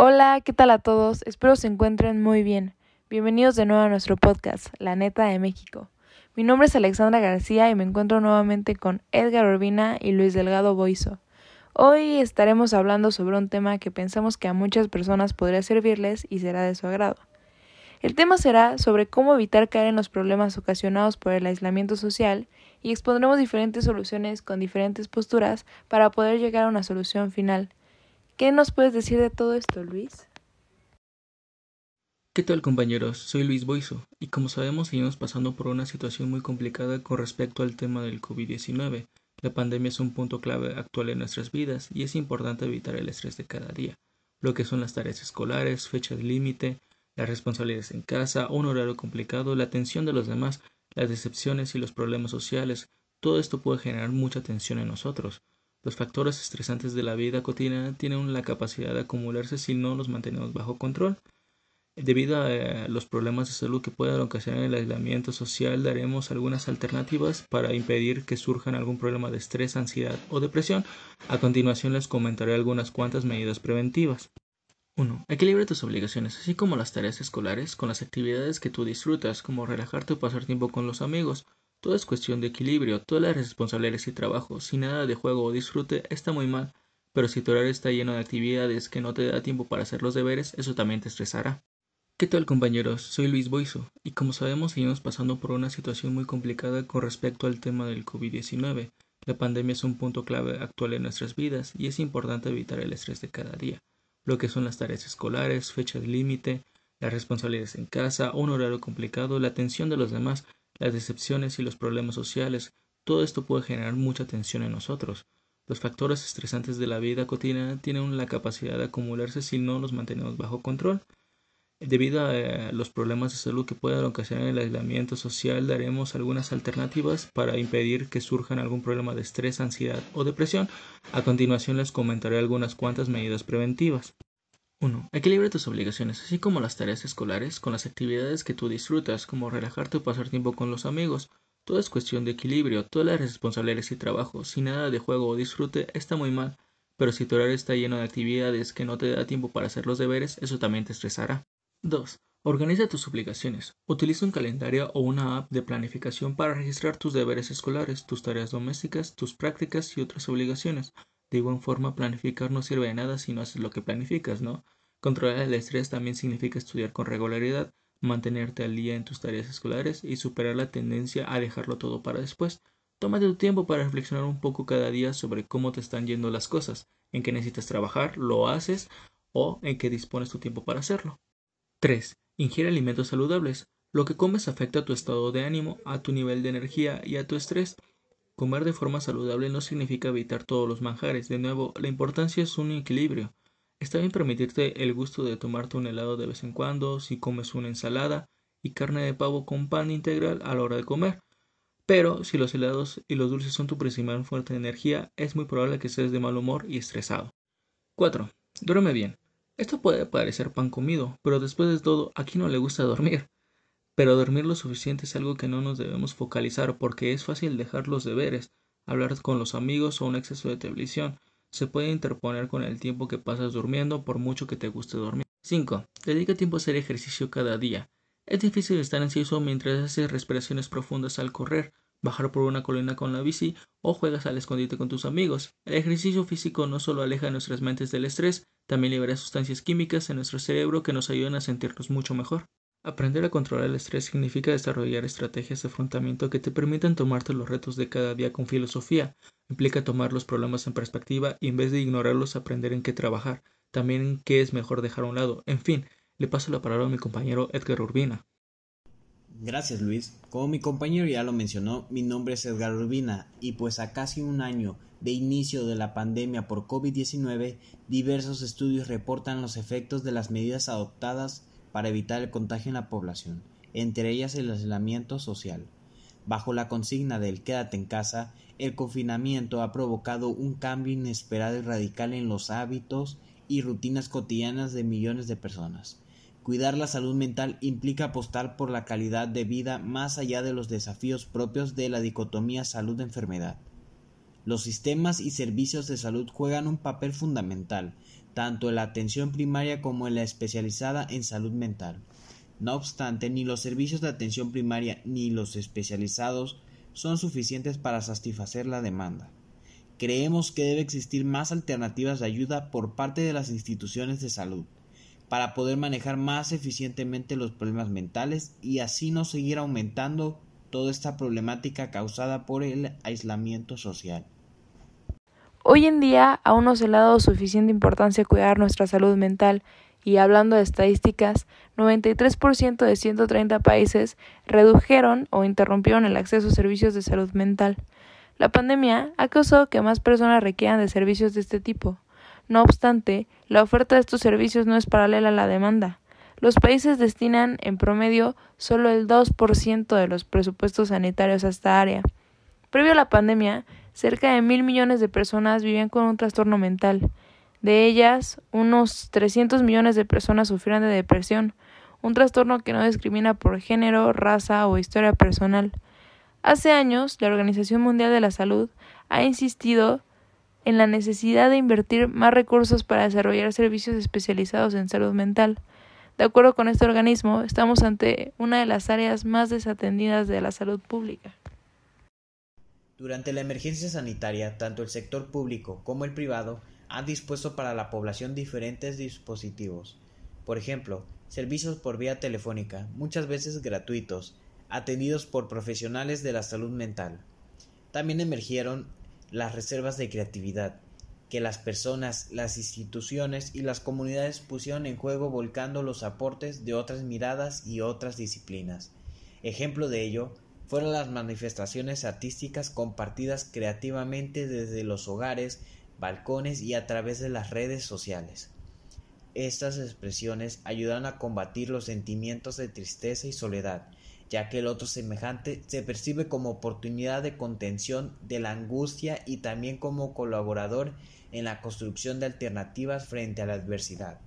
Hola, ¿qué tal a todos? Espero se encuentren muy bien. Bienvenidos de nuevo a nuestro podcast, La Neta de México. Mi nombre es Alexandra García y me encuentro nuevamente con Edgar Urbina y Luis Delgado Boiso. Hoy estaremos hablando sobre un tema que pensamos que a muchas personas podría servirles y será de su agrado. El tema será sobre cómo evitar caer en los problemas ocasionados por el aislamiento social y expondremos diferentes soluciones con diferentes posturas para poder llegar a una solución final ¿Qué nos puedes decir de todo esto, Luis? ¿Qué tal compañeros? Soy Luis Boiso y como sabemos seguimos pasando por una situación muy complicada con respecto al tema del COVID-19. La pandemia es un punto clave actual en nuestras vidas y es importante evitar el estrés de cada día, lo que son las tareas escolares, fechas límite, las responsabilidades en casa, un horario complicado, la atención de los demás, las decepciones y los problemas sociales. Todo esto puede generar mucha tensión en nosotros. Los factores estresantes de la vida cotidiana tienen la capacidad de acumularse si no los mantenemos bajo control. Debido a eh, los problemas de salud que puedan ocasionar el aislamiento social, daremos algunas alternativas para impedir que surjan algún problema de estrés, ansiedad o depresión. A continuación les comentaré algunas cuantas medidas preventivas. 1. Equilibra tus obligaciones, así como las tareas escolares, con las actividades que tú disfrutas, como relajarte o pasar tiempo con los amigos. Todo es cuestión de equilibrio, todas las responsabilidades y trabajo, si nada de juego o disfrute está muy mal, pero si tu horario está lleno de actividades que no te da tiempo para hacer los deberes, eso también te estresará. ¿Qué tal compañeros? Soy Luis Boiso y como sabemos seguimos pasando por una situación muy complicada con respecto al tema del COVID-19. La pandemia es un punto clave actual en nuestras vidas y es importante evitar el estrés de cada día, lo que son las tareas escolares, fechas límite, las responsabilidades en casa, un horario complicado, la atención de los demás las decepciones y los problemas sociales, todo esto puede generar mucha tensión en nosotros. Los factores estresantes de la vida cotidiana tienen la capacidad de acumularse si no los mantenemos bajo control. Debido a eh, los problemas de salud que puedan ocasionar el aislamiento social, daremos algunas alternativas para impedir que surjan algún problema de estrés, ansiedad o depresión. A continuación les comentaré algunas cuantas medidas preventivas. 1. Equilibra tus obligaciones, así como las tareas escolares, con las actividades que tú disfrutas, como relajarte o pasar tiempo con los amigos. Todo es cuestión de equilibrio, todas las responsabilidades y trabajo, si nada de juego o disfrute está muy mal, pero si tu horario está lleno de actividades que no te da tiempo para hacer los deberes, eso también te estresará. 2. Organiza tus obligaciones. Utiliza un calendario o una app de planificación para registrar tus deberes escolares, tus tareas domésticas, tus prácticas y otras obligaciones. De igual forma, planificar no sirve de nada si no haces lo que planificas, ¿no? Controlar el estrés también significa estudiar con regularidad, mantenerte al día en tus tareas escolares y superar la tendencia a dejarlo todo para después. Tómate tu tiempo para reflexionar un poco cada día sobre cómo te están yendo las cosas, en qué necesitas trabajar, lo haces o en qué dispones tu tiempo para hacerlo. 3. Ingiere alimentos saludables. Lo que comes afecta a tu estado de ánimo, a tu nivel de energía y a tu estrés. Comer de forma saludable no significa evitar todos los manjares. De nuevo, la importancia es un equilibrio. Está bien permitirte el gusto de tomarte un helado de vez en cuando, si comes una ensalada y carne de pavo con pan integral a la hora de comer. Pero si los helados y los dulces son tu principal fuente de energía, es muy probable que estés de mal humor y estresado. 4. Duerme bien. Esto puede parecer pan comido, pero después de todo, ¿a quién no le gusta dormir? Pero dormir lo suficiente es algo que no nos debemos focalizar porque es fácil dejar los deberes, hablar con los amigos o un exceso de televisión. Se puede interponer con el tiempo que pasas durmiendo por mucho que te guste dormir. 5. Dedica tiempo a hacer ejercicio cada día. Es difícil estar ansioso mientras haces respiraciones profundas al correr, bajar por una colina con la bici o juegas al escondite con tus amigos. El ejercicio físico no solo aleja nuestras mentes del estrés, también libera sustancias químicas en nuestro cerebro que nos ayudan a sentirnos mucho mejor. Aprender a controlar el estrés significa desarrollar estrategias de afrontamiento que te permitan tomarte los retos de cada día con filosofía. Implica tomar los problemas en perspectiva y en vez de ignorarlos aprender en qué trabajar, también en qué es mejor dejar a un lado. En fin, le paso la palabra a mi compañero Edgar Urbina. Gracias Luis. Como mi compañero ya lo mencionó, mi nombre es Edgar Urbina y pues a casi un año de inicio de la pandemia por COVID-19, diversos estudios reportan los efectos de las medidas adoptadas para evitar el contagio en la población, entre ellas el aislamiento social. Bajo la consigna del quédate en casa, el confinamiento ha provocado un cambio inesperado y radical en los hábitos y rutinas cotidianas de millones de personas. Cuidar la salud mental implica apostar por la calidad de vida más allá de los desafíos propios de la dicotomía salud-enfermedad. Los sistemas y servicios de salud juegan un papel fundamental, tanto en la atención primaria como en la especializada en salud mental. No obstante, ni los servicios de atención primaria ni los especializados son suficientes para satisfacer la demanda. Creemos que debe existir más alternativas de ayuda por parte de las instituciones de salud para poder manejar más eficientemente los problemas mentales y así no seguir aumentando toda esta problemática causada por el aislamiento social. Hoy en día aún no se le ha dado suficiente importancia a cuidar nuestra salud mental y hablando de estadísticas, 93% de 130 países redujeron o interrumpieron el acceso a servicios de salud mental. La pandemia ha causado que más personas requieran de servicios de este tipo. No obstante, la oferta de estos servicios no es paralela a la demanda. Los países destinan en promedio solo el 2% de los presupuestos sanitarios a esta área. Previo a la pandemia, cerca de mil millones de personas vivían con un trastorno mental. De ellas, unos 300 millones de personas sufrían de depresión, un trastorno que no discrimina por género, raza o historia personal. Hace años, la Organización Mundial de la Salud ha insistido en la necesidad de invertir más recursos para desarrollar servicios especializados en salud mental. De acuerdo con este organismo, estamos ante una de las áreas más desatendidas de la salud pública. Durante la emergencia sanitaria, tanto el sector público como el privado han dispuesto para la población diferentes dispositivos. Por ejemplo, servicios por vía telefónica, muchas veces gratuitos, atendidos por profesionales de la salud mental. También emergieron las reservas de creatividad que las personas, las instituciones y las comunidades pusieron en juego volcando los aportes de otras miradas y otras disciplinas. Ejemplo de ello fueron las manifestaciones artísticas compartidas creativamente desde los hogares, balcones y a través de las redes sociales. Estas expresiones ayudaron a combatir los sentimientos de tristeza y soledad, ya que el otro semejante se percibe como oportunidad de contención de la angustia y también como colaborador en la construcción de alternativas frente a la adversidad.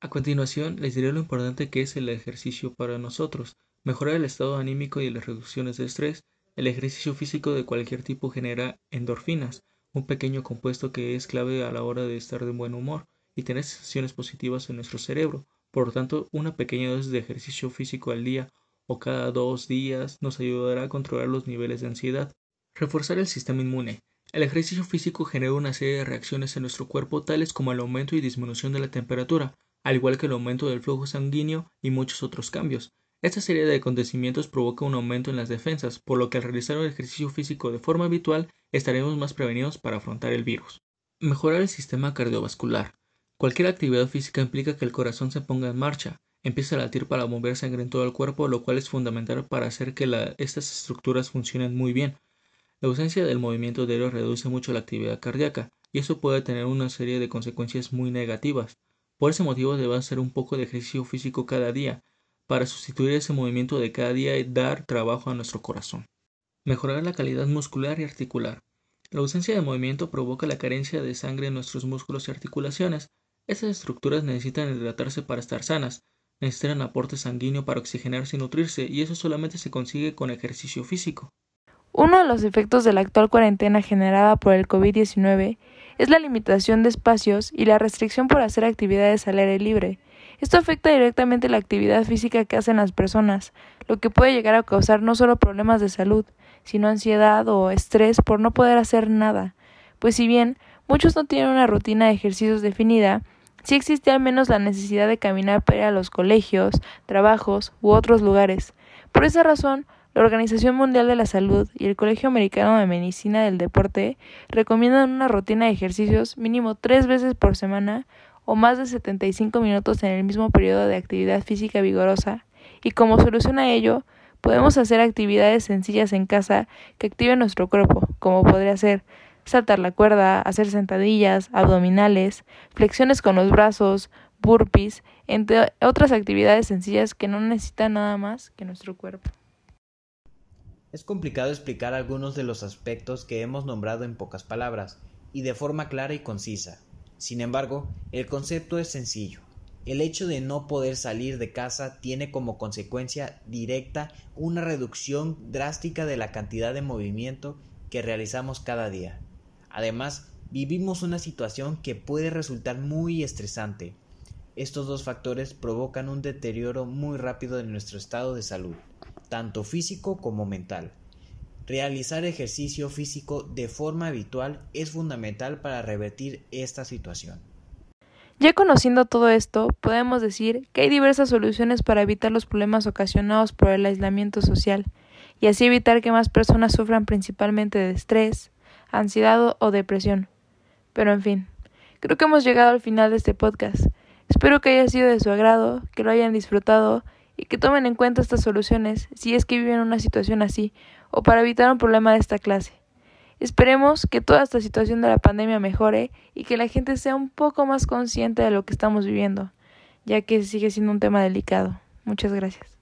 A continuación, les diré lo importante que es el ejercicio para nosotros. Mejorar el estado anímico y las reducciones de estrés. El ejercicio físico de cualquier tipo genera endorfinas, un pequeño compuesto que es clave a la hora de estar de buen humor y tener sensaciones positivas en nuestro cerebro. Por lo tanto, una pequeña dosis de ejercicio físico al día o cada dos días nos ayudará a controlar los niveles de ansiedad. Reforzar el sistema inmune. El ejercicio físico genera una serie de reacciones en nuestro cuerpo tales como el aumento y disminución de la temperatura, al igual que el aumento del flujo sanguíneo y muchos otros cambios. Esta serie de acontecimientos provoca un aumento en las defensas, por lo que al realizar el ejercicio físico de forma habitual estaremos más prevenidos para afrontar el virus. Mejorar el sistema cardiovascular. Cualquier actividad física implica que el corazón se ponga en marcha, empieza a latir para mover sangre en todo el cuerpo, lo cual es fundamental para hacer que estas estructuras funcionen muy bien. La ausencia del movimiento diario reduce mucho la actividad cardíaca, y eso puede tener una serie de consecuencias muy negativas. Por ese motivo debe hacer un poco de ejercicio físico cada día, para sustituir ese movimiento de cada día y dar trabajo a nuestro corazón. Mejorar la calidad muscular y articular. La ausencia de movimiento provoca la carencia de sangre en nuestros músculos y articulaciones. Estas estructuras necesitan hidratarse para estar sanas, necesitan aporte sanguíneo para oxigenarse y nutrirse, y eso solamente se consigue con ejercicio físico. Uno de los efectos de la actual cuarentena generada por el COVID-19 es la limitación de espacios y la restricción por hacer actividades al aire libre. Esto afecta directamente la actividad física que hacen las personas, lo que puede llegar a causar no solo problemas de salud, sino ansiedad o estrés por no poder hacer nada. Pues si bien muchos no tienen una rutina de ejercicios definida, sí existe al menos la necesidad de caminar para a los colegios, trabajos u otros lugares. Por esa razón, la Organización Mundial de la Salud y el Colegio Americano de Medicina del Deporte recomiendan una rutina de ejercicios mínimo tres veces por semana o más de 75 minutos en el mismo periodo de actividad física vigorosa, y como solución a ello, podemos hacer actividades sencillas en casa que activen nuestro cuerpo, como podría ser saltar la cuerda, hacer sentadillas, abdominales, flexiones con los brazos, burpees, entre otras actividades sencillas que no necesitan nada más que nuestro cuerpo. Es complicado explicar algunos de los aspectos que hemos nombrado en pocas palabras y de forma clara y concisa. Sin embargo, el concepto es sencillo. El hecho de no poder salir de casa tiene como consecuencia directa una reducción drástica de la cantidad de movimiento que realizamos cada día. Además, vivimos una situación que puede resultar muy estresante. Estos dos factores provocan un deterioro muy rápido de nuestro estado de salud, tanto físico como mental. Realizar ejercicio físico de forma habitual es fundamental para revertir esta situación. Ya conociendo todo esto, podemos decir que hay diversas soluciones para evitar los problemas ocasionados por el aislamiento social y así evitar que más personas sufran principalmente de estrés, ansiedad o depresión. Pero en fin, creo que hemos llegado al final de este podcast. Espero que haya sido de su agrado, que lo hayan disfrutado y que tomen en cuenta estas soluciones si es que viven una situación así o para evitar un problema de esta clase. Esperemos que toda esta situación de la pandemia mejore y que la gente sea un poco más consciente de lo que estamos viviendo, ya que sigue siendo un tema delicado. Muchas gracias.